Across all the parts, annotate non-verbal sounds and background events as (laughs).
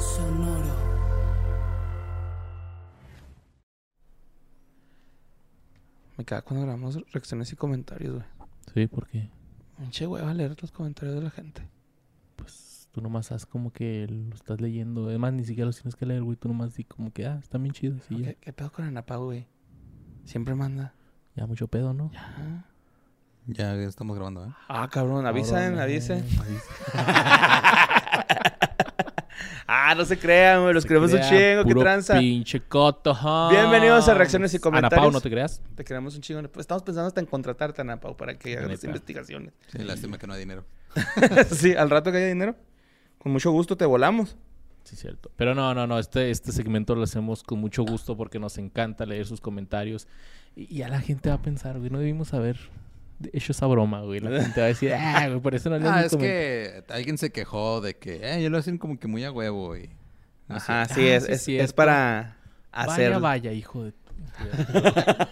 Sonoro. Me caga cuando grabamos reacciones y comentarios, güey. Sí, porque Pinche güey, a leer los comentarios de la gente. pues tú nomás haz como que lo estás leyendo. Además, ni siquiera los tienes que leer, güey. Tú nomás di como que, ah, están bien chidos. Y ya, ¿Qué, qué pedo con Anapa, güey? Siempre manda. ya mucho pedo, ¿no? Ya. Ya estamos grabando, ¿eh? Ah, cabrón, avisen, eh, avisen. avisen. (laughs) Ah, no se crean, güey. Los Se queremos un crea chingo. ¿Qué puro tranza? Pinche coto. Bienvenidos a Reacciones y Ana Comentarios. Pau, no te creas. Te queremos un chingo. Estamos pensando hasta en contratarte, Ana Pau, para que hagas investigaciones. Sí, lástima que no hay dinero. (laughs) sí, al rato que haya dinero. Con mucho gusto te volamos. Sí, cierto. Pero no, no, no. Este, este segmento lo hacemos con mucho gusto porque nos encanta leer sus comentarios. Y, y a la gente va a pensar, güey, no debimos haber hecho esa broma, güey. La gente va a decir, ah, güey, por eso no lees Ah, es comentario". que alguien se quejó de que, eh, yo lo hacen como que muy a huevo y... no sé. Ajá, sí, Ah, es, sí, es, es para hacer. Vaya, vaya, hijo de... (laughs)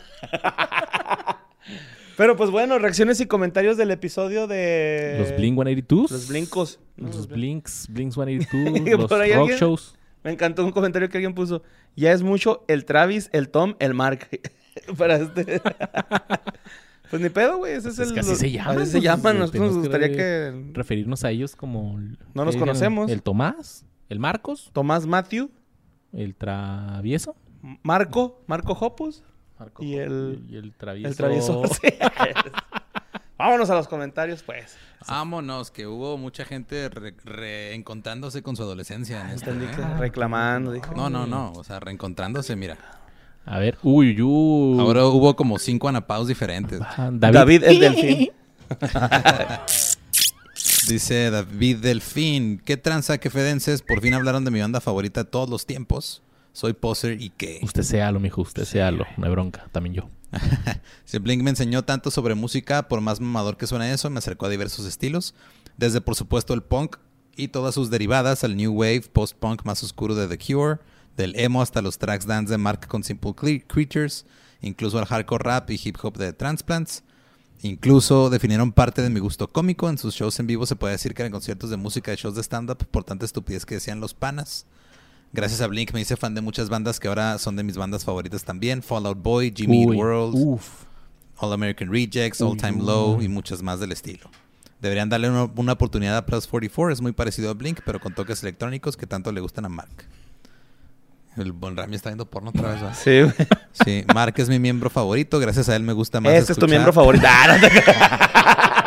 Pero pues bueno, reacciones y comentarios del episodio de. Los Blink 182. Los blincos. Los Blinks, Blinks 182, (laughs) los rock alguien- shows. Me encantó un comentario que alguien puso. Ya es mucho el Travis, el Tom, el Mark. (laughs) Para este. Pues ni pedo, güey. Ese es, Pues es el. que así se llaman, Así se pues, llaman. Nosotros tenemos nos gustaría que. Referirnos a ellos como... el- No nos conocemos. El Tomás, el Marcos, Tomás Matthew, el Travieso. Marco, Marco Hopus Marco Y el- y el Travieso. el travieso. (laughs) Sí. (laughs) Vámonos a los comentarios, pues. Vámonos, que hubo mucha gente re- reencontrándose con su adolescencia. en ¿eh? que reclamando. Dije, No, no, no. O sea, reencontrándose, mira. A ver, uy, uy. Ahora hubo como cinco anapaus diferentes. Ah, David, el delfín. (laughs) Dice David Delfín. ¿Qué tranza, que fedenses? Por fin hablaron de mi banda favorita de todos los tiempos. Soy poser y qué. Usted séalo, mijo, usted séalo. No hay bronca, también yo. (laughs) Si Blink me enseñó tanto sobre música, por más mamador que suene eso, me acercó a diversos estilos. Desde, por supuesto, el punk y todas sus derivadas, al new wave, post-punk más oscuro de The Cure, del emo hasta los tracks dance de Mark con Simple Creatures, incluso al hardcore rap y hip hop de Transplants. Incluso definieron parte de mi gusto cómico. En sus shows en vivo se puede decir que eran conciertos de música de shows de stand-up por tanta estupidez que decían los panas. Gracias a Blink me hice fan de muchas bandas que ahora son de mis bandas favoritas también. Fallout Boy, Jimmy Eat World, Uf. All American Rejects, All Uy, Time Low y muchas más del estilo. Deberían darle una, una oportunidad a Plus 44, es muy parecido a Blink, pero con toques electrónicos que tanto le gustan a Mark. El Bon Rami está viendo porno otra vez. ¿va? Sí, güey. Sí, Mark es mi miembro favorito, gracias a él me gusta más. Este es tu escuchar- miembro favorito. Ah, no te. (laughs)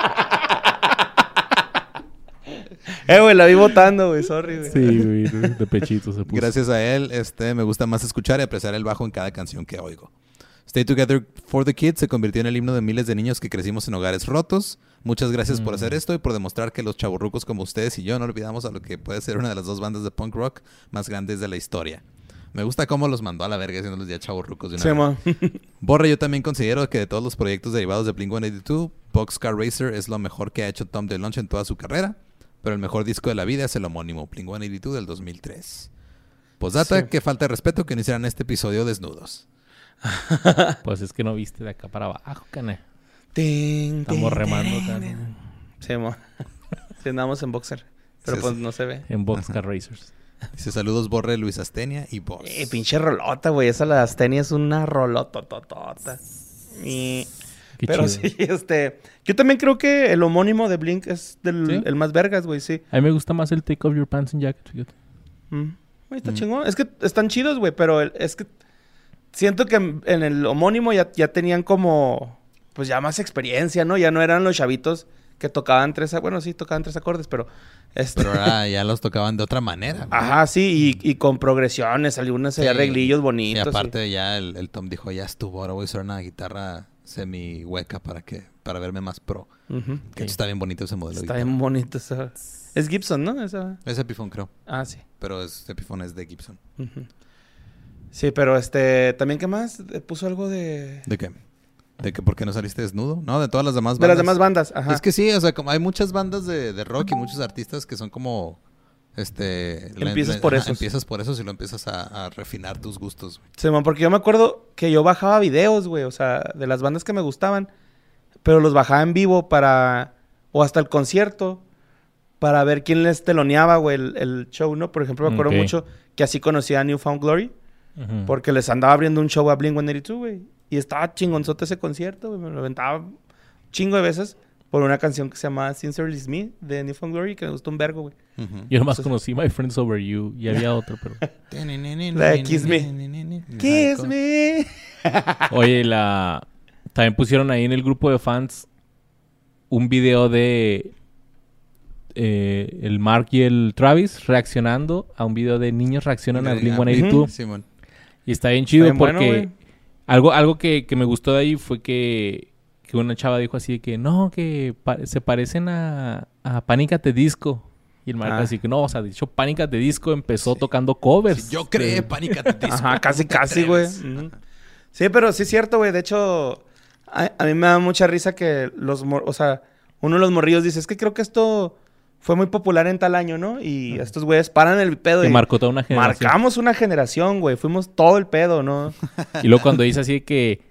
Eh, güey, la vi votando, güey. Sorry, güey. Sí, güey, de pechito se puso. Gracias a él, este, me gusta más escuchar y apreciar el bajo en cada canción que oigo. Stay Together for the Kids se convirtió en el himno de miles de niños que crecimos en hogares rotos. Muchas gracias por Mm. hacer esto y por demostrar que los chaburrucos como ustedes y yo no olvidamos a lo que puede ser una de las dos bandas de punk rock más grandes de la historia. Me gusta cómo los mandó a la verga haciéndolos ya chaburrucos de una Sí, vez. (laughs) Borre, yo también considero que de todos los proyectos derivados de Blink-182, Boxcar Racer es lo mejor que ha hecho Tom DeLonge en toda su carrera, pero el mejor disco de la vida es el homónimo, Blink-182 del 2003. Posdata, Sí. que falta de respeto que no hicieran este episodio desnudos. (laughs) Pues es que no viste de acá para abajo, cane. Ting, Estamos remando ting. Sí, mo. Sí, andamos en boxer. Pero Sí, pues sí. no se ve. en Boxcar Racers. Dice saludos Borre, Luis Astenia y vos. Eh, pinche rolota, güey. Esa la Astenia es una rolotototota. Y... Qué Pero chido. sí, este... Yo también creo que el homónimo de Blink es del, ¿Sí? el más vergas, güey, sí. A mí me gusta más el Take Off Your Pants and Jacket, fíjate. Mm. Güey, está Mm. chingón. Es que están chidos, güey, pero el- es que siento que en, en el homónimo ya, ya tenían como, pues ya más experiencia, ¿no? Ya no eran los chavitos que tocaban tres, bueno, sí, tocaban tres acordes, pero... Este, Pero ahora ya los tocaban de otra manera. Ajá, sí, y, y con progresiones, algunas Sí. arreglillos Y bonitos. aparte ya el, el Tom dijo, ya estuvo, ahora voy a usar una guitarra semi hueca para que para verme más pro. sí. Ujú. Que Sí. está bien bonito ese modelo. de Está bien bonito esa... Es Gibson, ¿no? Esa... Es Epiphone creo, Ah, sí. pero es Epiphone es de Gibson. Sí, pero este... ¿También qué más? Eh, Puso algo de... ¿De qué? ¿De que por qué no saliste desnudo? No, de todas las demás De las bandas. demás bandas, ajá. Es que sí, o sea, como hay muchas bandas de, de rock y muchos artistas que son como este Empiezas la- por esos. Empiezas por eso y lo empiezas a, a refinar tus gustos. güey. Sí, man, porque yo me acuerdo que yo bajaba videos, güey, o sea, de las bandas que me gustaban, pero los bajaba en vivo para, o hasta el concierto, para ver quién les teloneaba, güey, el, el show, ¿no? Por ejemplo, me acuerdo mucho que así conocía a Newfound Glory. Porque les andaba abriendo un show a Blink-182, güey. Y estaba chingonzote ese concierto, güey. Me lo aventaba un chingo de veces por una canción que se llama Sincerely Is Me de Newfound Glory que me gustó un vergo, güey. Yo nomás conocí My Friends Over You y había (laughs) otro, pero... La de Kiss Me. Kiss me. (laughs) Oye, la... También pusieron ahí en el grupo de fans un video de... eh, el Mark y el Travis reaccionando a un video de niños reaccionan a Blink-182. Simón. Y está bien chido bien porque algo, algo que, que me gustó de ahí fue que, que una chava dijo así de que no, que pa- se parecen a, a Pánicate Disco. Y el Marco Ah. así que no, o sea, de hecho Pánicate Disco empezó tocando covers. Yo creé de- Panic! at the (laughs) Disco, Ajá, casi, ¿cómo te casi, güey. Sí, pero sí es cierto, güey. De hecho, a, a mí me da mucha risa que los... mor- O sea, uno de los morrillos dice, es que creo que esto fue muy popular en tal año, ¿no? Y estos güeyes paran el pedo que y... marcó toda una generación. Marcamos una generación, güey. Fuimos todo el pedo, ¿no? (laughs) Y luego cuando dice así que,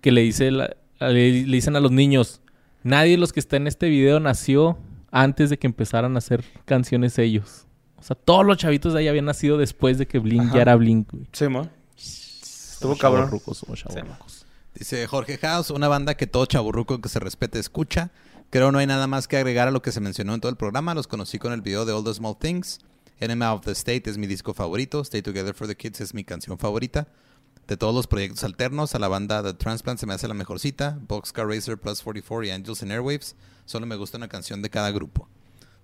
que le, dice la- le, le dicen a los niños, nadie de los que está en este video nació antes de que empezaran a hacer canciones ellos. O sea, todos los chavitos de ahí habían nacido después de que Blink Ajá. ya era Blink, güey. Sí, mo. Estuvo cabrón. chavorrucos, somos chavorrucos. Dice Jorge House, una banda que todo chaburruco que se respete escucha. Creo no hay nada más que agregar a lo que se mencionó en todo el programa. Los conocí con el video de All the Small Things. Enema of the State es mi disco favorito. Stay Together for the Kids es mi canción favorita. De todos los proyectos alternos, a la banda The Transplant se me hace la mejorcita. Boxcar Racer, Plus 44 y Angels and Airwaves. Solo me gusta una canción de cada grupo.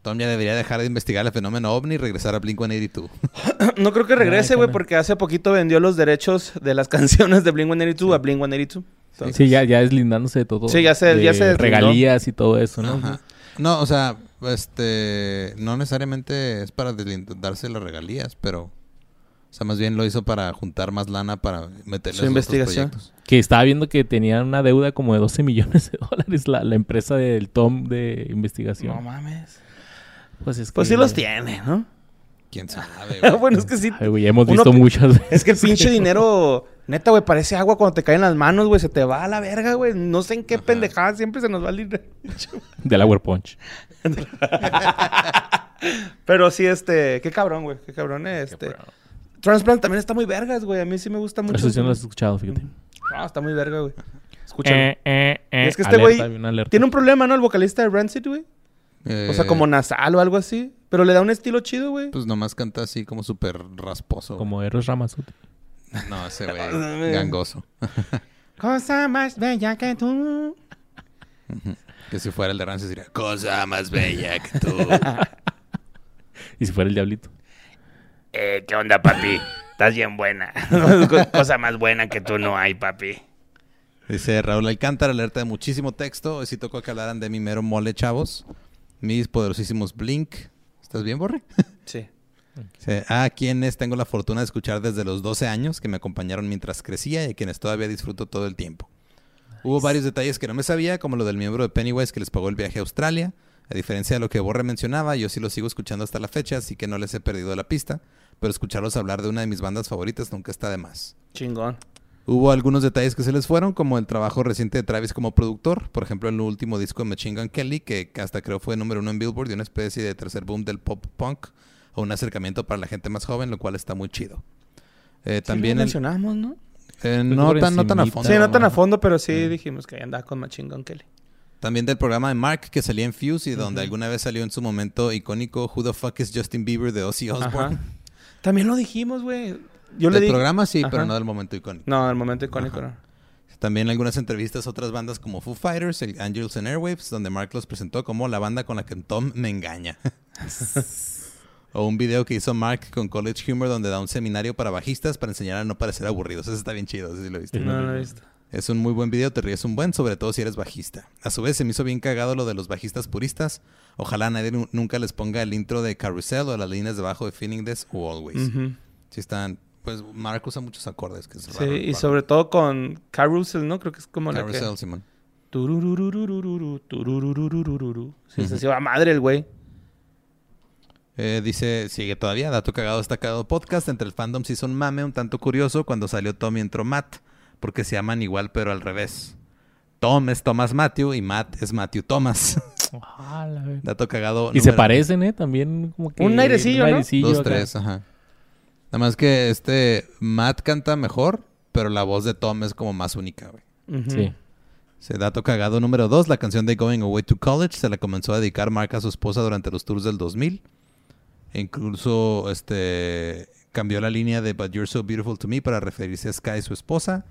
Tom ya debería dejar de investigar el fenómeno ovni y regresar a Blink-182. (coughs) No creo que regrese, güey, porque hace poquito vendió los derechos de las (laughs) canciones de Blink-182 a Blink-182. Entonces, Sí, ya, ya deslindándose de todo. Sí, ya se- de ya se deslindó. Regalías y todo eso, ¿no? Ajá. No, o sea, este, no necesariamente es para deslindarse las regalías, pero, o sea, más bien lo hizo para juntar más lana para meterle Su otros investigación. proyectos. Que estaba viendo que tenían una deuda como de 12 (laughs) millones de dólares la, la empresa del Tom de investigación. No mames. Pues es Pues que- sí los tiene, ¿no? ¿Quién sabe? (laughs) güey? bueno, es que sí. Ay, güey, hemos Uno visto muchas veces. (laughs) Es que el pinche dinero, neta, güey, parece agua cuando te cae en las manos, güey. Se te va a la verga, güey. No sé en qué Ajá. pendejada siempre se nos va el dinero. (laughs) Del Hour Punch. (laughs) Pero sí, este, qué cabrón, güey. Qué cabrón, este. Transplant también está muy vergas, güey. A mí sí me gusta mucho. Eso sí no lo has escuchado, fíjate. No, está muy verga, güey. Escúchalo. Eh, eh, eh. Es que este güey. Tiene un problema, ¿no? El vocalista de Rancid, güey. O sea, como nasal o algo así. Pero le da un estilo chido, güey. Pues nomás canta así como súper rasposo. Como Eros Ramazotti. No, ese (laughs) güey gangoso. (laughs) Cosa más bella que tú. (laughs) Que si fuera el de Rancid diría, cosa más bella que tú. Y si fuera el Diablito. Eh, ¿qué onda, papi? Estás bien buena. Cosa más buena que tú no hay, papi. Dice Raúl Alcántara, alerta de muchísimo texto. Hoy sí tocó que hablaran de mi mero mole, chavos. Mis poderosísimos Blink. ¿Estás bien, Borre? Sí. A quienes tengo la fortuna de escuchar desde los 12 años, que me acompañaron mientras crecía y a quienes todavía disfruto todo el tiempo. Hubo varios detalles que no me sabía, como lo del miembro de Pennywise que les pagó el viaje a Australia. A diferencia de lo que Borre mencionaba, yo sí lo sigo escuchando hasta la fecha, así que no les he perdido la pista. Pero escucharlos hablar de una de mis bandas favoritas nunca está de más. Chingón. Hubo algunos detalles que se les fueron, como el trabajo reciente de Travis como productor, por ejemplo, el último disco de Machine Gun Kelly, que hasta creo fue número uno en Billboard y una especie de tercer boom del pop punk, o un acercamiento para la gente más joven, lo cual está muy chido. Eh, También también lo el- mencionamos, ¿no? eh, Creo no, tan, no tan a fondo. Sí, no tan a fondo, pero sí Mm. dijimos que ahí andaba con Machine Gun Kelly. También del programa de Mark que salía en Fuse y donde alguna vez salió en su momento icónico Who the Fuck is Justin Bieber de Ozzy Osbourne. Ajá. También lo dijimos, güey. Yo le Del dije... programa sí, Ajá. pero no del momento icónico. No, el momento icónico, Ajá. no. También algunas entrevistas a otras bandas como Foo Fighters, el Angels and Airwaves, donde Mark los presentó como la banda con la que Tom me engaña. (laughs) o un video que hizo Mark con College Humor donde da un seminario para bajistas para enseñar a no parecer aburridos. Eso está bien chido, eso sí lo viste. No, no lo he visto. Es un muy buen video, te ríes un buen, sobre todo si eres bajista. A su vez, se me hizo bien cagado lo de los bajistas puristas. Ojalá nadie nu- nunca les ponga el intro de Carousel o las líneas debajo de Feeling This o Always. Si están, pues Mark usa muchos acordes. Que es Sí, raro, y raro. sobre todo con Carousel, ¿no? Creo que es como la Carousel, que... Simón. Sí, se va madre el güey. Eh, dice, sigue todavía, dato cagado está cagado podcast. Entre el fandom se hizo un mame un tanto curioso cuando salió Tom y entró Matt, porque se llaman igual pero al revés. Tom es Thomas Matthew y Matt es Matthew Thomas. (laughs) Ah, la. Dato cagado. Y se parecen, ¿eh? También como que... Un airecillo, ¿no? Dos, acá. tres, ajá. Nada más que este Matt canta mejor, pero la voz de Tom es como más única, güey. Sí. Se dato cagado número dos, la canción de Going Away to College se la comenzó a dedicar Mark a su esposa durante los tours del 2000. Incluso este cambió la línea de But You're So Beautiful to Me para referirse a Sky, su esposa.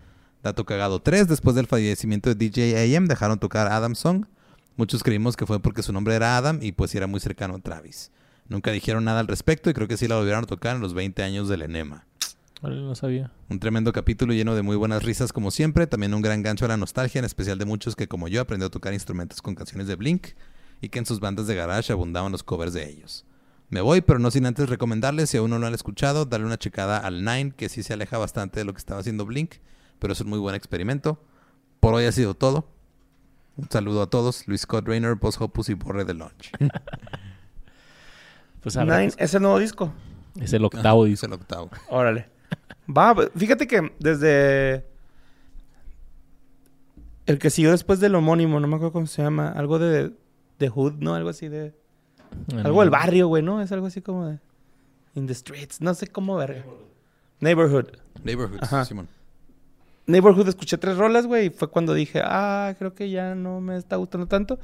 Dato cagado 3, después del fallecimiento de DJ AM dejaron tocar Adam Song. Muchos creímos que fue porque su nombre era Adam y pues era muy cercano a Travis. Nunca dijeron nada al respecto y creo que sí la volvieron a tocar en los 20 años del enema. No sabía. Un tremendo capítulo lleno de muy buenas risas como siempre, también un gran gancho a la nostalgia, en especial de muchos que como yo aprendió a tocar instrumentos con canciones de Blink y que en sus bandas de garage abundaban los covers de ellos. Me voy, pero no sin antes recomendarles, si aún no lo han escuchado, darle una checada al Nine, que sí se aleja bastante de lo que estaba haciendo Blink, pero es un muy buen experimento. Por hoy ha sido todo. Un saludo a todos, Luis Scott Rainer, Boss Hopus y Borre de Launch. (laughs) Pues Nine, es el nuevo disco. Es el octavo Es disco. el octavo. Órale. Va, fíjate que desde el que siguió después del homónimo, no me acuerdo cómo se llama, algo de, de Hood, ¿no? Algo así de... Algo del barrio, güey, ¿no? Es algo así como de... In the streets, no sé cómo verga. Neighborhood. Neighborhoods, Ajá. Simón. Neighborhood escuché tres rolas, güey, y fue cuando dije, ah, creo que ya no me está gustando tanto.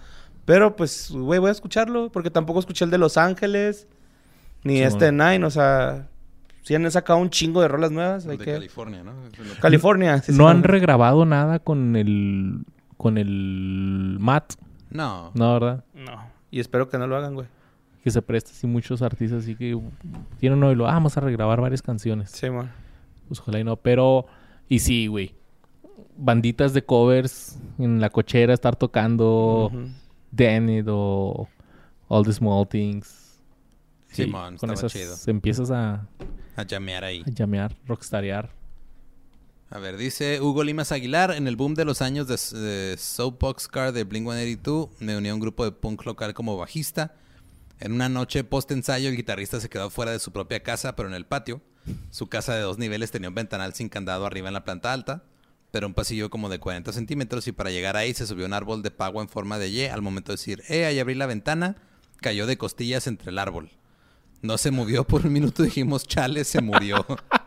Pero pues, güey, voy a escucharlo, porque tampoco escuché el de Los Ángeles, ni este. Nine, o sea, si han sacado un chingo de rolas nuevas. hay de que- California, ¿no? California. sí, sí, no han no. regrabado nada con el... Con el Matt. No. No, ¿verdad? No, y espero que no lo hagan, güey. Que se presta así muchos artistas así que tienen uno y lo ah, vamos a regrabar varias canciones. Sí, man. Pues ojalá y no. Pero, y sí, güey. Banditas de covers en la cochera estar tocando. Damn It o All the Small Things. Sí, Simón, con estaba esas chido. empiezas a, A llamear ahí. a llamear, rockstarear. A ver, dice Hugo Limas Aguilar, en el boom de los años de, Soapbox Car de Blink-182, me uní a un grupo de punk local como bajista. En una noche post-ensayo, el guitarrista se quedó fuera de su propia casa, pero en el patio. Su casa de dos niveles tenía un ventanal sin candado arriba en la planta alta, pero un pasillo como de 40 centímetros, y para llegar ahí se subió un árbol de pago en forma de Y. Al momento de decir, eh, ahí abrí la ventana, cayó de costillas entre el árbol. No se movió por un minuto, dijimos, chale, se murió. (laughs)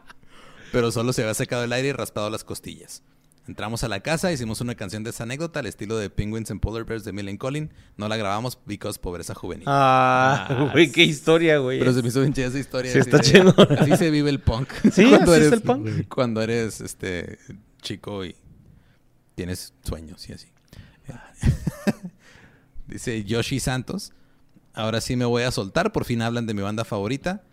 pero solo se había secado el aire y raspado las costillas. Entramos a la casa, hicimos una canción de esa anécdota al estilo de Penguins and Polar Bears de Millen Collin. No la grabamos because pobreza juvenil. Ah, Ah, güey, qué historia, güey. Pero se me hizo bien chida esa historia. Sí, así está chingón. Así se vive el punk. (laughs) Sí, así es el punk. Cuando eres este chico y tienes sueños y así. (laughs) Dice Yoshi Santos. Ahora sí me voy a soltar. Por fin hablan de mi banda favorita.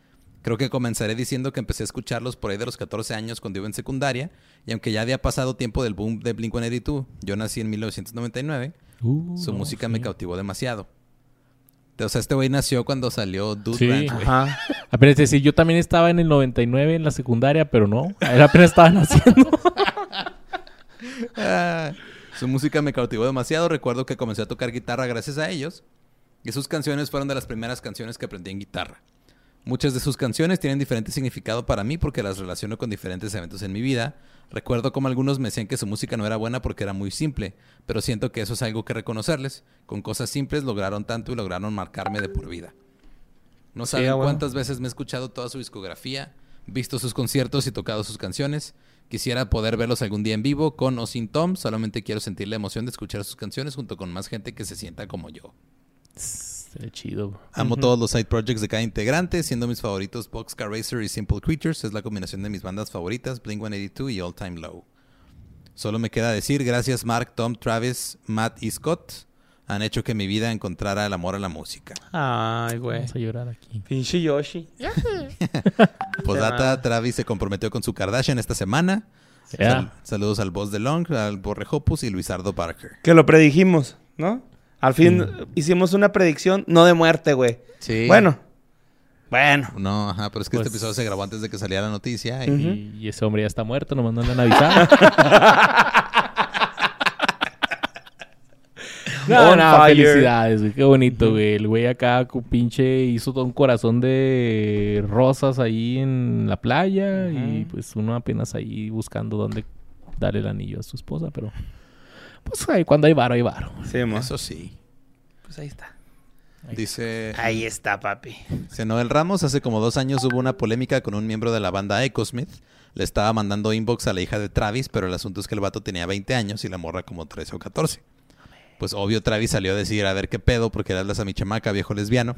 Creo que comenzaré diciendo que empecé a escucharlos por ahí de los 14 años cuando iba en secundaria. Y aunque ya había pasado tiempo del boom de Blink-182, yo nací en 1999. Uh, Su no, música sí. me cautivó demasiado. O sea, este güey nació cuando salió Dude Sí. Ranch. Ajá. Apenas decir, yo también estaba en el 99 en la secundaria, pero no. Él apenas estaban haciendo. Ah, (laughs) su música me cautivó demasiado. Recuerdo que comencé a tocar guitarra gracias a ellos. Y sus canciones fueron de las primeras canciones que aprendí en guitarra. Muchas de sus canciones tienen diferente significado para mí porque las relaciono con diferentes eventos en mi vida. Recuerdo como algunos me decían que su música no era buena porque era muy simple, pero siento que eso es algo que reconocerles. Con cosas simples lograron tanto y lograron marcarme de por vida. No saben ah, bueno. cuántas veces me he escuchado toda su discografía, visto sus conciertos y tocado sus canciones. Quisiera poder verlos algún día en vivo, con o sin Tom. Solamente quiero sentir la emoción de escuchar sus canciones junto con más gente que se sienta como yo. Chido. bro. Amo todos los side projects de cada integrante, siendo mis favoritos Boxcar Racer y Simple Creatures. Es la combinación de mis bandas favoritas, Blink-182 y All Time Low. Solo me queda decir gracias Mark, Tom, Travis, Matt y Scott. Han hecho que mi vida encontrara el amor a la música. Ay, güey. Vamos a llorar aquí. Pinche Yoshi. (laughs) Posdata. Travis se comprometió con su Kardashian esta semana. Sal- saludos al boss de Long, al Borre Hopus y Luisardo Parker. Que lo predijimos, ¿no? Al fin hicimos una predicción, no de muerte, güey. Sí. Bueno. Bueno. No, ajá, pero es que Pues- este episodio se grabó antes de que saliera la noticia. y- Ujú. Y, y ese hombre ya está muerto, nomás no le han avisado. (laughs) (laughs) no, On no, fire. felicidades, güey. Qué bonito, güey. El güey acá, pinche, hizo todo un corazón de rosas ahí en la playa. Y Ujú. pues uno apenas ahí buscando dónde darle el anillo a su esposa, pero... Pues ahí, cuando hay varo, hay varo. Sí. Eso sí. pues ahí está. Dice, Ahí está, papi. dice Noel Ramos, hace como dos años hubo una polémica con un miembro de la banda Ecosmith. Le estaba mandando inbox a la hija de Travis, pero el asunto es que el vato tenía 20 años y la morra como 13 o 14. Pues obvio Travis salió a decir a ver qué pedo porque eras a mi chamaca, viejo lesbiano.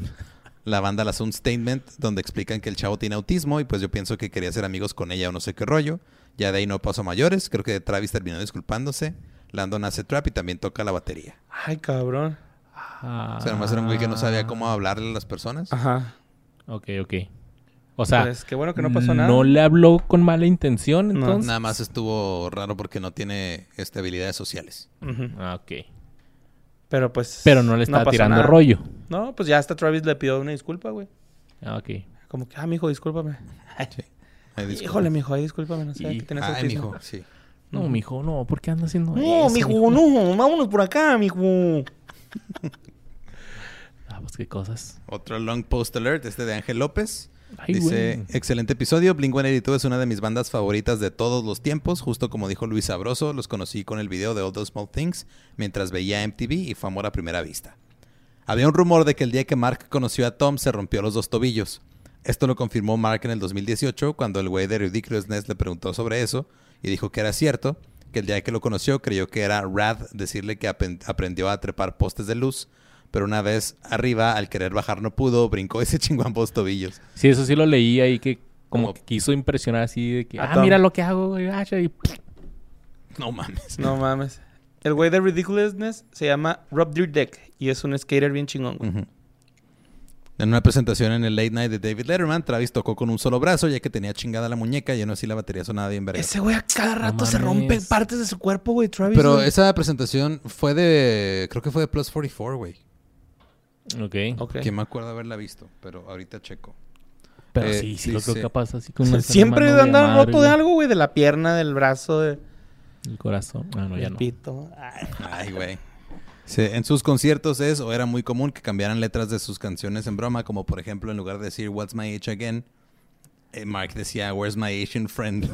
La banda lanzó un statement donde explican que el chavo tiene autismo y pues yo pienso que quería ser amigos con ella o no sé qué rollo. Ya de ahí no pasó a mayores. Creo que Travis terminó disculpándose. Landon hace trap y también toca la batería. Ay, cabrón. Ah, O sea, nomás era un güey que no sabía cómo hablarle a las personas. Ajá. Ok, ok. O sea, pues qué bueno que no pasó nada. no le habló con mala intención, No. entonces. Nada más estuvo raro porque no tiene este, habilidades sociales. Ujú. Ah, ok. Pero pues. Pero no le estaba tirando nada. rollo. No, pues ya hasta Travis le pidió una disculpa, güey. Ah, ok. Como que, ah, mijo, discúlpame. Sí. Ay, (laughs) disculpa. Híjole, mijo, ahí discúlpame, no sé, Y- que tienes Ay, mijo, sí. No, Ujú. mijo, no, ¿por qué anda haciendo No, eso, mijo, no, vámonos por acá, mijo. (laughs) Ah, pues qué cosas. Otro long post alert, este de Ángel López. Ay, Dice, excelente episodio, Blink-182 es una de mis bandas favoritas de todos los tiempos, justo como dijo Luis Sabroso, los conocí con el video de All Those Small Things mientras veía MTV y fue amor a primera vista. Había un rumor de que el día que Mark conoció a Tom se rompió los dos tobillos. Esto lo confirmó Mark en el 2018 cuando el güey de Ridiculousness le preguntó sobre eso y dijo que era cierto, que el día que lo conoció creyó que era rad decirle que aprendió a trepar postes de luz, pero una vez arriba, al querer bajar no pudo, brincó y (laughs) se chingó ambos tobillos. Sí, eso sí lo leí ahí que como Como- que quiso impresionar así de que, ah, Tom. mira lo que hago, güey. ah, y No mames. No mames. El güey de Ridiculousness se llama Rob Dyrdek y es un skater bien chingón, güey. En una presentación en el Late Night de David Letterman, Travis tocó con un solo brazo ya que tenía chingada la muñeca y aún así la batería sonaba bien verga. Ese güey a cada No rato se rompe partes de su cuerpo, güey, Travis. Pero güey. esa presentación fue de... Creo que fue de Plus 44, güey. Ok. Ok. Que me acuerdo haberla visto, pero ahorita checo. Pero Eh, sí, sí, lo creo capaz así con una Siempre anda roto de algo, güey, de la pierna, del brazo, de... El corazón. Ah, no, ya no. pito. Ay. Ay, güey. Sí, en sus conciertos es o era muy común que cambiaran letras de sus canciones en broma, como por ejemplo en lugar de decir What's My Age Again, eh, Mark decía Where's My Asian Friend.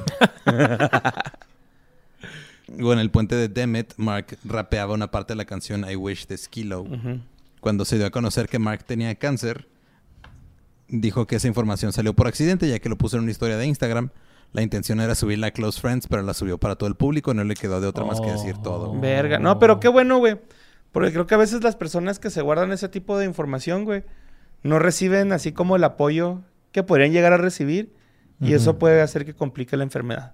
(laughs) o en el puente de Demet, Mark rapeaba una parte de la canción I Wish This Kilo. Ujú. Cuando se dio a conocer que Mark tenía cáncer, dijo que esa información salió por accidente, ya que lo puso en una historia de Instagram. La intención era subirla a Close Friends, pero la subió para todo el público y no le quedó de otra más que decir todo. Oh. Verga. No, pero qué bueno, güey. Porque creo que a veces las personas que se guardan ese tipo de información, güey, no reciben así como el apoyo que podrían llegar a recibir. Y eso puede hacer que complique la enfermedad.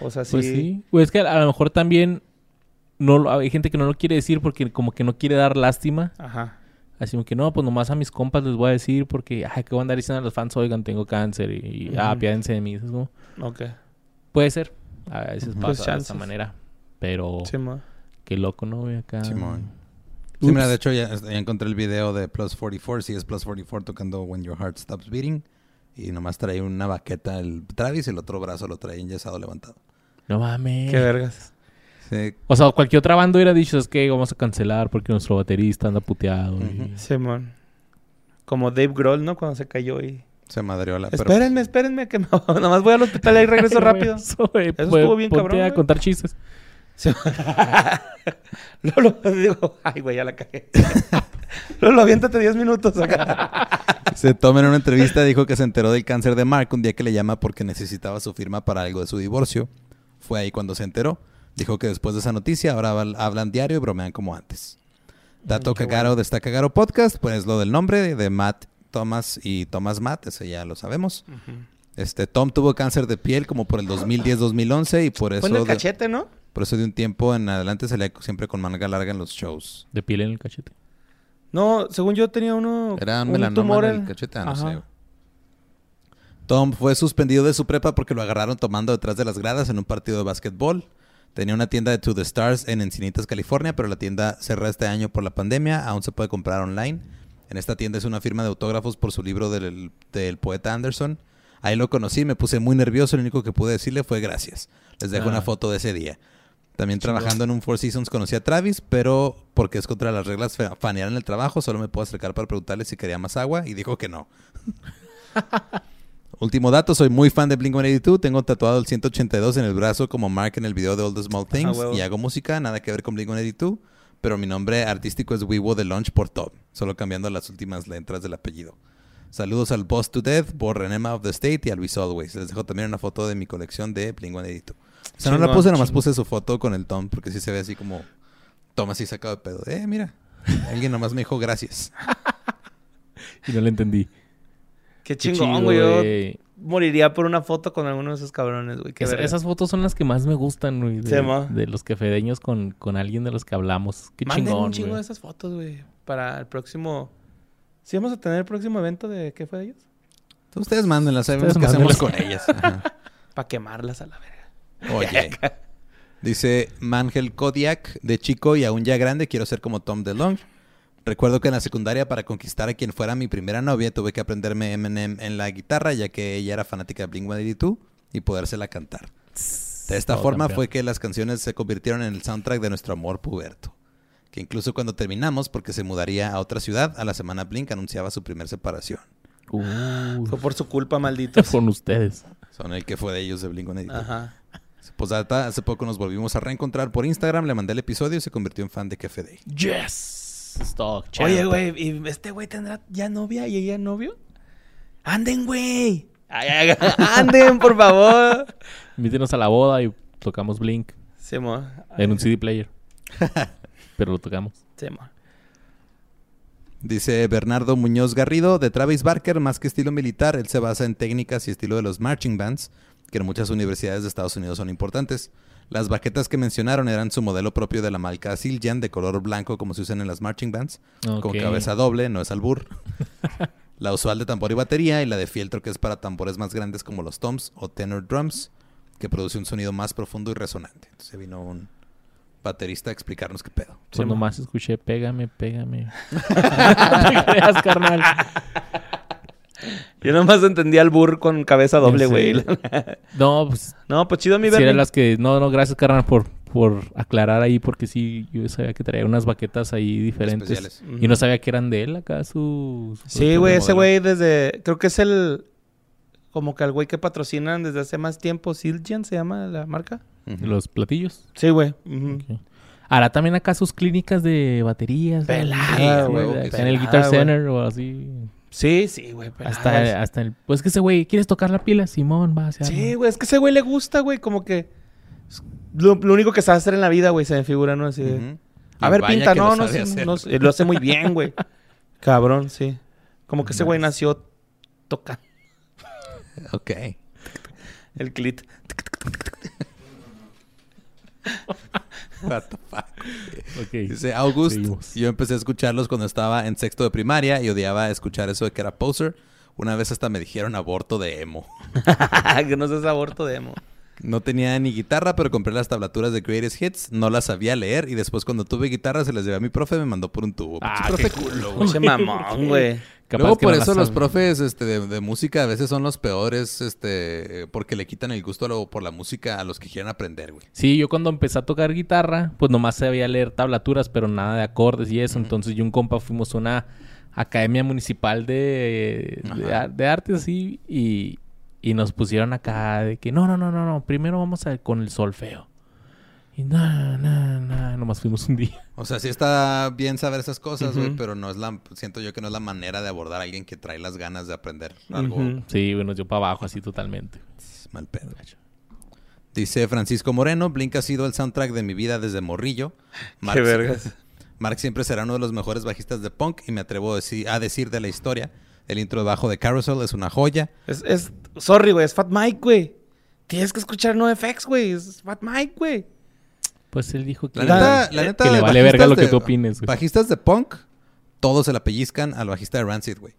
O sea, sí. Pues sí. Pues es que a lo mejor también no lo- hay gente que no lo quiere decir porque como que no quiere dar lástima. Ajá. Así como que no, pues nomás a mis compas les voy a decir porque, ay, que voy a andar diciendo a los fans, oigan, tengo cáncer y, y, ah, piádense de mí. Es como, Ok. puede ser. A veces pasa Pues de esa manera. Pero Sí, mo. qué loco, ¿no? Acá. Simón. Sí, mira, de hecho ya, ya encontré el video de Plus 44. Sí, es Plus 44 tocando When Your Heart Stops Beating. Y nomás trae una baqueta el Travis y el otro brazo lo trae enyesado levantado. No mames. Qué vergas. Sí, O sea, cualquier otra banda hubiera dicho, es que vamos a cancelar porque nuestro baterista anda puteado. y-. Simón. Como Dave Grohl, ¿no? Cuando se cayó y... se madreó la... pero- Espérenme, espérenme, que me... (laughs) nomás voy al hospital y regreso (laughs) rápido. Eso, Eso estuvo bien ponte cabrón, a contar chistes. (laughs) Lolo, digo, ay, güey, ya la cagué. (laughs) Lolo, aviéntate 10 minutos acá. (laughs) Se toma en una entrevista dijo que se enteró del cáncer de Mark un día que le llama porque necesitaba su firma para algo de su divorcio. Fue ahí cuando se enteró. Dijo que después de esa noticia ahora habl- hablan diario y bromean como antes. Dato Mm, qué Cagaro de Está Cagaro Podcast, pues lo del nombre de Matt Thomas y Thomas Matt, ese ya lo sabemos. Este Tom tuvo cáncer de piel como por el 2010-2011 y por eso Fue en el cachete, ¿no? Por eso de un tiempo en adelante salía siempre con manga larga en los shows. De piel en el cachete. No, según yo tenía uno... Era un un melanoma tumor en el cachete, ah, no Ajá. sé. Tom fue suspendido de su prepa porque lo agarraron tomando detrás de las gradas en un partido de básquetbol. Tenía una tienda de To The Stars en Encinitas, California, pero la tienda cerró este año por la pandemia. Aún se puede comprar online. En esta tienda es una firma de autógrafos por su libro del, del poeta Anderson. Ahí lo conocí, me puse muy nervioso. Lo único que pude decirle fue gracias. Les dejo Ah. una foto de ese día. También trabajando en un Four Seasons conocí a Travis, pero porque es contra las reglas fa- fanear en el trabajo, solo me puedo acercar para preguntarle si quería más agua y dijo que no. (laughs) Último dato, soy muy fan de Blink-182, tengo tatuado el 182 en el brazo como Mark en el video de All the Small Things y hago música, nada que ver con Blink-182, pero mi nombre artístico es Wiwo de Lunch por Tom, solo cambiando las últimas letras del apellido. Saludos al Boss to Death por Renema of the State y a Luis Always. Les dejo también una foto de mi colección de Blink-182. O sea, no la puse, nomás chingón. puse su foto con el Tom, porque sí se ve así como Tom así sacado de pedo. Eh, mira, alguien nomás me dijo gracias. (laughs) Y no le entendí. Qué chingón, güey. Yo moriría por una foto con alguno de esos cabrones, güey. Qué Es- esas fotos son las que más me gustan, güey. De, de los quefedeños con, con alguien de los que hablamos. Qué Manden chingón, un chingo de esas fotos, güey. Para el próximo... ¿Sí vamos a tener el próximo evento de qué fue de ellos? Ustedes mándenlas, sabemos qué hacemos con ellas. (laughs) Para quemarlas a la verga. Oye. Dice Mangel Kodiak, de chico y aún ya grande, quiero ser como Tom DeLonge. Recuerdo que en la secundaria, para conquistar a quien fuera mi primera novia, tuve que aprenderme Eminem en la guitarra, ya que ella era fanática de Blink-182 y podérsela cantar. De esta Todo forma campeón. fue que las canciones se convirtieron en el soundtrack de nuestro amor puberto. Que incluso cuando terminamos, porque se mudaría a otra ciudad, a la semana Blink anunciaba su primer separación. Uh, Fue por su culpa, (laughs) malditos. con ustedes. Son el que fue de ellos de Blink-182. Ajá. Posdata, hace poco nos volvimos a reencontrar por Instagram, le mandé el episodio y se convirtió en fan de Café Day. Yes. Stock, Oye, güey, ¿y este güey tendrá ya novia y ella novio? ¡Anden, güey! (laughs) ¡Anden, por favor! Invítenos a la boda y tocamos Blink Se mo. en un CD player. Pero lo tocamos. Se mo. Dice Bernardo Muñoz Garrido, de Travis Barker, más que estilo militar, él se basa en técnicas y estilo de los marching bands, que en muchas universidades de Estados Unidos son importantes. Las baquetas que mencionaron eran su modelo propio de la marca Siljan, de color blanco como se usan en las marching bands, con cabeza doble, no es albur. (laughs) la usual de tambor y batería y la de fieltro que es para tambores más grandes como los toms o tenor drums, que produce un sonido más profundo y resonante. Entonces vino un baterista a explicarnos qué pedo. Cuando más escuché, pégame, pégame. (laughs) (laughs) no te creas, carnal. (laughs) Yo nomás entendía al burr con cabeza doble, güey. (laughs) No, pues No, pues chido mi sí Bernie. eran las que... No, no, gracias, carnal, por, por aclarar ahí. Porque sí, yo sabía que traía unas baquetas ahí diferentes. Especiales. Y no sabía que eran de él acá, su... su Sí, güey, ese güey desde... Creo que es el... Como que el güey que patrocinan desde hace más tiempo. Siljan se llama la marca. Los platillos. Sí, güey. Ok. Hará también acá sus clínicas de baterías. Pelada, güey, En el Guitar. Center o así. Sí, sí, güey. Hasta, hasta el... Pues que ese güey, ¿quieres tocar la pila? Simón, va hacia Sí, güey, es que ese güey le gusta, güey, como que... Lo, lo único que sabe hacer en la vida, güey, se me figura, ¿no? Así de. A Y ver, pinta, no, no, sé, no sé, lo hace muy bien, güey. (laughs) Cabrón, sí. Como que ese güey nació tocando Ok. el clit. (laughs) (laughs) What the fuck. Ok. Dice August, Seguimos. yo empecé a escucharlos cuando estaba en sexto de primaria y odiaba escuchar eso de que era poser. Una vez hasta me dijeron aborto de emo. (laughs) que no seas aborto de emo. No tenía ni guitarra, pero compré las tablaturas de Greatest Hits. No las sabía leer y después cuando tuve guitarra se las llevé a mi profe y me mandó por un tubo. Ah, qué culo, güey. Mamón, güey. (laughs) Capaz Luego por no eso los profes este, de, de música a veces son los peores, este, porque le quitan el gusto a lo- por la música a los que quieren aprender, güey. Sí, yo cuando empecé a tocar guitarra, pues nomás sabía leer tablaturas, pero nada de acordes y eso. Entonces yo y un compa fuimos a una academia municipal de, de, artes así y, y nos pusieron acá de que no, no, no, no, no, primero vamos a con el solfeo. Y nada, nada, nada, nomás fuimos un día. O sea, sí está bien saber esas cosas, güey, pero no es la, siento yo que no es la manera de abordar a alguien que trae las ganas de aprender algo. Sí, bueno, yo para abajo así totalmente. Mal pedo. Dice Francisco Moreno, Blink ha sido el soundtrack de mi vida desde morrillo. (gasps) Qué vergas. (laughs) Mark siempre será uno de los mejores bajistas de punk y me atrevo a decir, a decir de la historia. El intro de bajo de Carousel es una joya. Es, es, sorry, güey, es Fat Mike, güey. Tienes que escuchar NoFX, güey. Es Fat Mike, güey. Pues él dijo que, La neta, la neta que le vale verga lo que de- tú opines, güey. Bajistas de punk, todos se la pellizcan al bajista de Rancid, güey.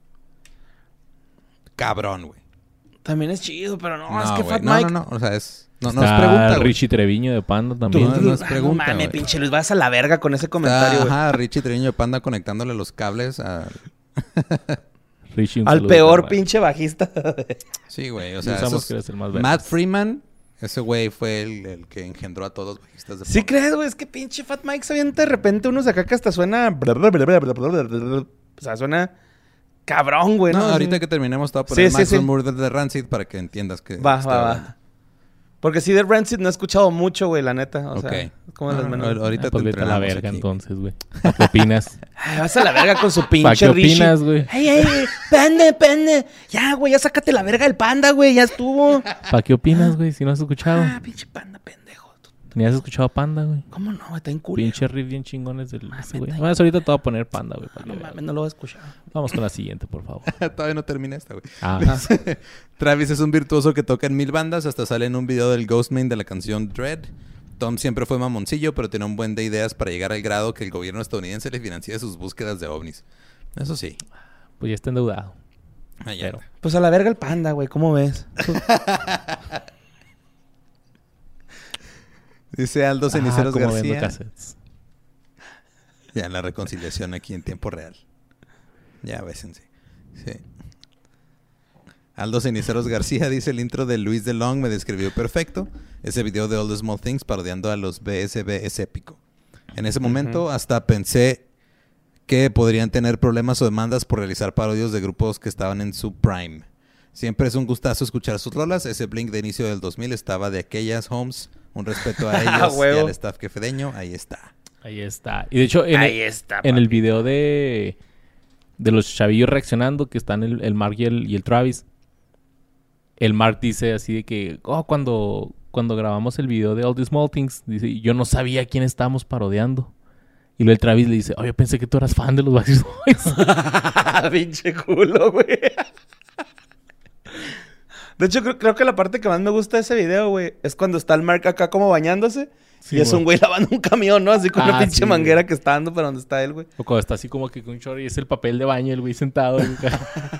Cabrón, güey. También es chido, pero no, es que güey. Fat no, Mike. no, no, o sea, es no, no es Está pregunta, güey. Richie Treviño de Panda también. No, tú- no es ah, pregunta, mames, güey. pinche Luis, vas a la verga con ese comentario, güey. Ajá, Richie Treviño de Panda conectándole los cables a... (laughs) Richie, un Al peor pinche bajista. (laughs) Sí, güey, o sea, esos- que eres el más. Matt Freeman, ese güey fue el, el que engendró a todos los bajistas de ¿Sí punk. crees, güey? Es que pinche Fat Mike se avienta de repente unos de acá que hasta suena... O sea, suena cabrón, güey, No, ¿no? ahorita Sí. que terminemos te voy a poner Sí, Maxwell sí. Murder de Rancid para que entiendas que Va, va. Porque sí, de Rancid no he escuchado mucho, güey, la neta. O sea, Ok. es como de las Ah, menores. ahorita Ah, pues te vete a la verga aquí. entonces, güey. ¿Pa' ¿Qué opinas? (laughs) Ay, vas a la verga con su ¿Para pinche qué Rishi. opinas, güey? Ay, ay, pende, pende. Ya, güey, ya sácate la verga del panda, güey, ya estuvo. ¿Para qué opinas, güey? Si no has escuchado. Ah, pinche panda, pendejo. Has escuchado Panda, güey. ¿Cómo no, güey? Está en culo. Pinche riff bien chingones del ese, güey. está Además, ahorita te voy a poner Panda, güey. para No mames, no lo voy a escuchar. Vamos con la siguiente, por favor. (laughs) Todavía no termina esta, güey. Ah, (laughs) Travis es un virtuoso que toca en mil bandas, hasta sale en un video del Ghostman de la canción Dread. Tom siempre fue mamoncillo, pero tiene un buen de ideas para llegar al grado que el gobierno estadounidense le financie sus búsquedas de ovnis. Eso sí. pues ya está endeudado. Ah, ya. Pero, Pues a la verga el panda, güey, ¿cómo ves? (laughs) Dice Aldo Ceniceros García. Ya la reconciliación aquí en tiempo real. Ya, bésense. Sí. Aldo Ceniceros García (laughs) dice el intro de Luis de Long me describió perfecto. Ese video de All the Small Things parodiando a los BSB es épico. En ese momento hasta pensé que podrían tener problemas o demandas por realizar parodios de grupos que estaban en su prime. Siempre es un gustazo escuchar sus rolas. Ese Blink de inicio del 2000 estaba de aquellas homes. Un respeto (laughs) a ellos y al staff quefedeño. Ahí está. Ahí está. Y de hecho, en, Ahí el, está. en el video de, de los chavillos reaccionando, que están el, el Mark y el, y el Travis, el Mark dice así de que, oh, cuando, cuando grabamos el video de All the Small Things, dice, yo no sabía quién estábamos parodiando. Y luego el Travis le dice, oh, yo pensé que tú eras fan de los (laughs) Backstreet Boys. (laughs) pinche culo, güey. De hecho, creo, creo que la parte que más me gusta de ese video, güey, es cuando está el Mark acá como bañándose. Sí, y es güey. un güey lavando un camión, ¿no? Así con una Ah, pinche sí, güey. manguera que está dando para donde está él, güey. o cuando está así como que con un short y es el papel de baño, el güey sentado.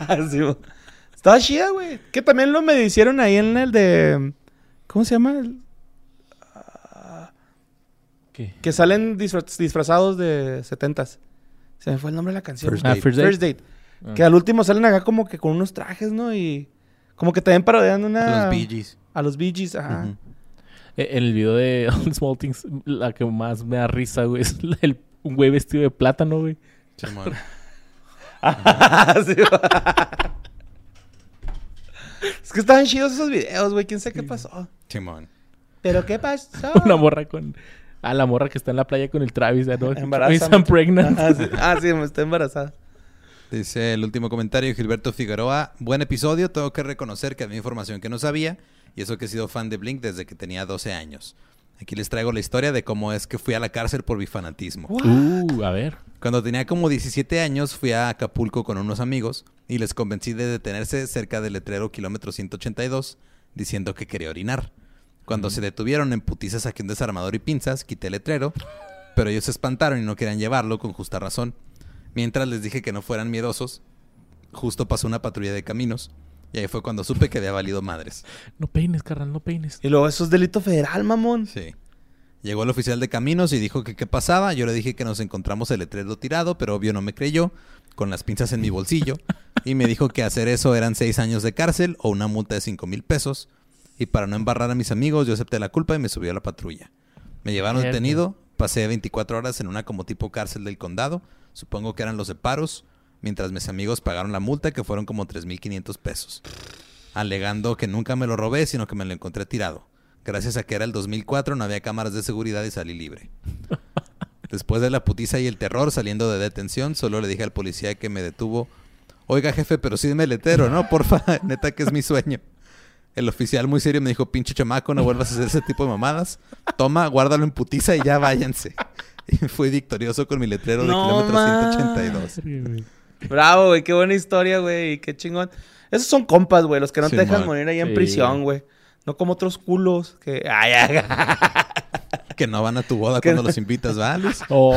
Así, güey. (laughs) Estaba chida, güey. Que también lo me hicieron ahí en el de... ¿Cómo se llama? El- ¿Qué? Que salen disfra- disfrazados de setentas. Se me fue el nombre de la canción. First Ah, Date. First Date. First Date. Ah. Que al último salen acá como que con unos trajes, ¿no? Y como que también parodian una... Los Bee Gees. A los Bee Gees, ajá. Eh, En el video de (laughs) All Small Things, la que más me da risa, güey, es el- un güey vestido de plátano, güey. Simón. (laughs) Sí, (laughs) es que estaban chidos esos videos, güey. ¿Quién sabe qué pasó? Simón. ¿Pero qué pasó? Una morra con... Ah, la morra que está en la playa con el Travis, ¿no? Embarazada. Pregnant. Ah, sí, ah, sí, me está embarazada. Dice el último comentario, Gilberto Figueroa. Buen episodio, tengo que reconocer que había información que no sabía, y eso que he sido fan de Blink desde que tenía 12 años. Aquí les traigo la historia de cómo es que fui a la cárcel por mi fanatismo. Uh, a ver. Cuando tenía como 17 años fui a Acapulco con unos amigos y les convencí de detenerse cerca del letrero kilómetro 182 diciendo que quería orinar. Cuando se detuvieron en putiza saqué un desarmador y pinzas, quité el letrero, pero ellos se espantaron y no querían llevarlo con justa razón. Mientras les dije que no fueran miedosos, justo pasó una patrulla de caminos y ahí fue cuando supe que había valido madres. No peines, carnal, no peines. Y luego eso es delito federal, mamón. Sí. Llegó el oficial de caminos y dijo que qué pasaba. Yo le dije que nos encontramos el letrero tirado, pero obvio no me creyó, con las pinzas en mi bolsillo. y me dijo que hacer eso eran seis años de cárcel o una multa de cinco mil pesos. Y para no embarrar a mis amigos, yo acepté la culpa y me subí a la patrulla. Me llevaron detenido, pasé 24 horas en una como tipo cárcel del condado, supongo que eran los separos, mientras mis amigos pagaron la multa que fueron como 3.500 pesos, alegando que nunca me lo robé, sino que me lo encontré tirado. Gracias a que era el 2004 no había cámaras de seguridad y salí libre. (laughs) Después de la putiza y el terror saliendo de detención, solo le dije al policía que me detuvo, oiga jefe, pero sí el letero, ¿no? Porfa, (laughs) neta que es mi sueño. El oficial muy serio me dijo, pinche chamaco, no vuelvas a hacer ese tipo de mamadas. Toma, guárdalo en putiza y ya váyanse. (laughs) Y fui victorioso con mi letrero de No kilómetro más. 182. (laughs) Bravo, güey. Qué buena historia, güey. y Qué chingón. Esos son compas, güey. Los que no Sí, te dejan man. morir ahí en Sí. prisión, güey. No como otros culos que... Ay, ay, ay. Que no van a tu boda (laughs) Que cuando no- los invitas, ¿va, Luis? Oh,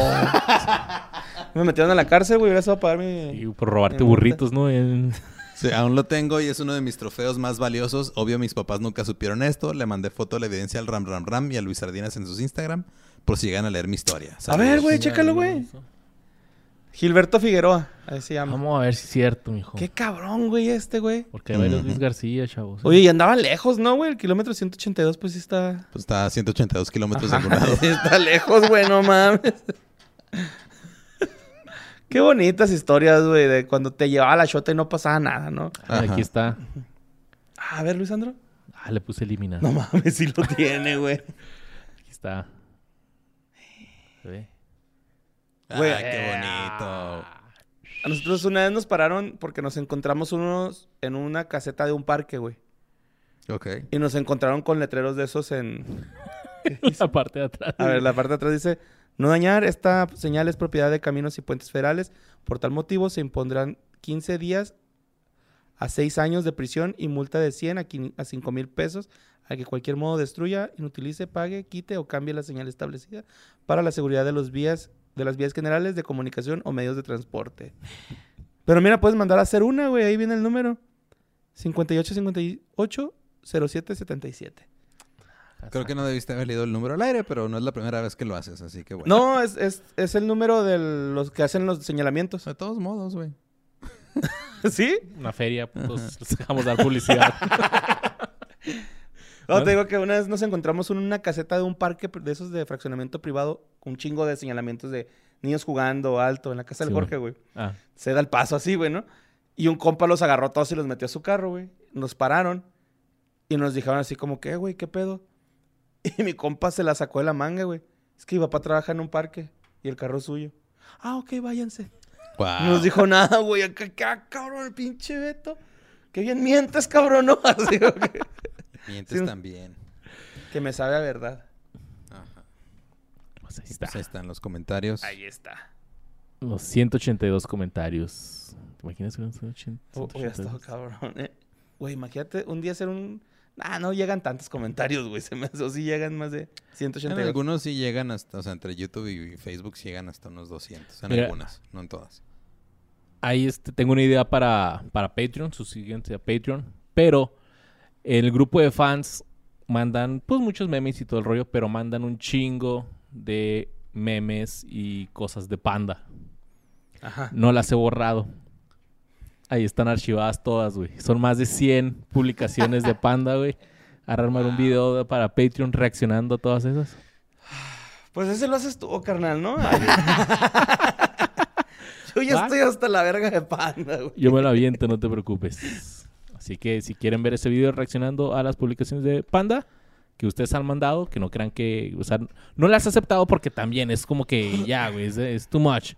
Me metieron a la cárcel, güey. Hubiera estado a pagar mi... y por robarte burritos, ¿no? En- Sí, aún lo tengo y es uno de mis trofeos más valiosos. Obvio, mis papás nunca supieron esto. Le mandé foto de la evidencia al Ram Ram Ram y a Luis Sardinas en sus Instagram por si llegan a leer mi historia. A Saludos. ver, güey, chécalo, güey. Gilberto Figueroa. Ahí se llama. Vamos a ver si es cierto, mijo. Qué cabrón, güey, este, güey. Porque hay. Luis García, chavos. Oye, y andaba lejos, ¿no, güey? El kilómetro 182, pues sí está... Pues está a 182 kilómetros de algún lado. sí (laughs) está lejos, güey, no mames. Qué bonitas historias, güey, de cuando te llevaba la shota y no pasaba nada, ¿no? Ah, Ajá. Aquí está. A ver, Luisandro. Ah, le puse eliminar. No mames, sí lo tiene, güey. Aquí está. ¿Se ve? Güey, Ay, qué bonito. A nosotros una vez nos pararon porque nos encontramos unos en una caseta de un parque, güey. Ok. Y nos encontraron con letreros de esos en... (laughs) La parte de atrás. A ver, la parte de atrás dice... No dañar, esta señal es propiedad de Caminos y Puentes Federales. Por tal motivo se impondrán 15 días a 6 años de prisión y multa de 100 a, 5 a 5 mil pesos al que cualquier modo destruya, inutilice, pague, quite o cambie la señal establecida para la seguridad de los vías de las vías generales de comunicación o medios de transporte. Pero mira, puedes mandar a hacer una, güey, ahí viene el número. 5858 0777. Creo que no debiste haber leído el número al aire, pero no es la primera vez que lo haces, así que bueno. No, es, es, es el número de los que hacen los señalamientos. De todos modos, güey. (laughs) ¿Sí? Una feria, pues les dejamos dar publicidad. (laughs) No, te digo que una vez nos encontramos en una caseta de un parque de esos de fraccionamiento privado, un chingo de señalamientos de niños jugando alto en la casa del Sí, Jorge, güey. Ah, Se da el paso así, güey, ¿no? Y un compa los agarró todos y los metió a su carro, güey. Nos pararon y nos dijeron así como, ¿qué, güey? ¿Qué pedo? (laughs) Y mi compa se la sacó de la manga, güey. Es que iba para trabajar en un parque y el carro es suyo. Ah, ok, váyanse. Wow. No nos dijo nada, güey. Acá, cabrón, el pinche Beto. Qué bien mientes, cabrón, ¿no? (laughs) Así, güey. Mientes Sí. también. Que me sabe a verdad. Ajá. pues ahí está. Pues ahí están los comentarios. Ahí está. Los 182 comentarios. ¿Te imaginas que eran 180? Oh, Hubiera estado cabrón, eh. Güey, imagínate un día hacer un. Ah, no llegan tantos comentarios, güey. Se me hace. O sí llegan más de En 182. algunos sí llegan hasta, o sea, entre YouTube y Facebook sí llegan hasta unos 200. En Mira. algunas, no en todas. Ahí este, tengo una idea para, para Patreon, su siguiente a Patreon. Pero el grupo de fans mandan, pues muchos memes y todo el rollo, pero mandan un chingo de memes y cosas de panda. Ajá. No las he borrado. Ahí están archivadas todas, güey. Son más de 100 publicaciones de (laughs) panda, güey. Armar un video de- para Patreon reaccionando a todas esas. Pues ese lo haces tú, oh, carnal, ¿no? (laughs) (laughs) Yo ya estoy hasta la verga de panda, güey. Yo me lo aviento, no te preocupes. Así que si quieren ver ese video reaccionando a las publicaciones de Panda que ustedes han mandado, que no crean que, o sea, no las he aceptado porque también es como que ya, güey, es, too much.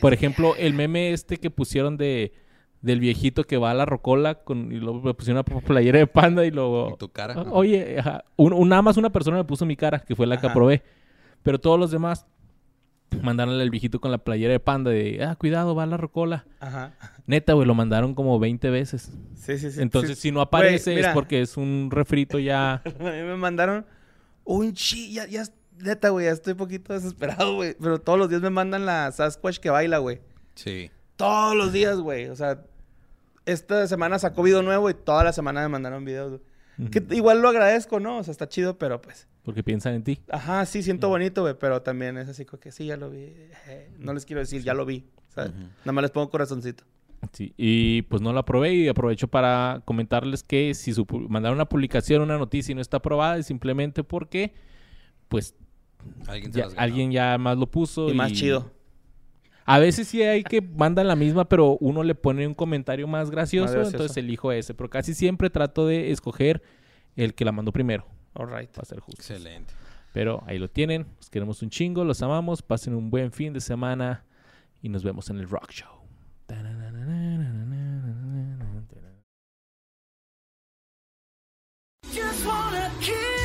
Por ejemplo, el meme este que pusieron de del viejito que va a la rocola con y luego me pusieron una playera de Panda y luego Y tu cara. Ah. Oye, ajá, un, un- nada más una persona me puso mi cara, que fue la que aprobé. Pero todos los demás mandaron al viejito con la playera de panda de, ah, cuidado, va a la rocola. Ajá. Neta, güey, lo mandaron como 20 veces. Sí, sí, sí. Entonces, sí. si no aparece Güey, mira. es porque es un refrito ya. (laughs) A mí me mandaron un chi... Ya, ya, neta, güey, ya estoy un poquito desesperado, güey. Pero todos los días me mandan la Sasquatch que baila, güey. Sí. Todos los días, güey. O sea, esta semana sacó video nuevo y toda la semana me mandaron videos, güey. Que igual lo agradezco, ¿no? O sea, está chido, pero pues... Porque piensan en ti. Ajá, sí, siento bonito, güey, pero también es así como que sí, ya lo vi. eh, no les quiero decir, ya lo vi. Nada más les pongo corazoncito. Sí, y pues no lo aprobé y aprovecho para comentarles que si mandaron una publicación, una noticia y no está aprobada es simplemente porque pues ya- alguien ya más lo puso. Y más chido. A veces sí hay que mandan la misma, pero uno le pone un comentario más gracioso, Más gracioso. entonces elijo ese. Pero casi siempre trato de escoger el que la mandó primero, All right. para ser justo. Excelente. Pero ahí lo tienen, los queremos un chingo, los amamos, pasen un buen fin de semana y nos vemos en el Rock Show. Just wanna keep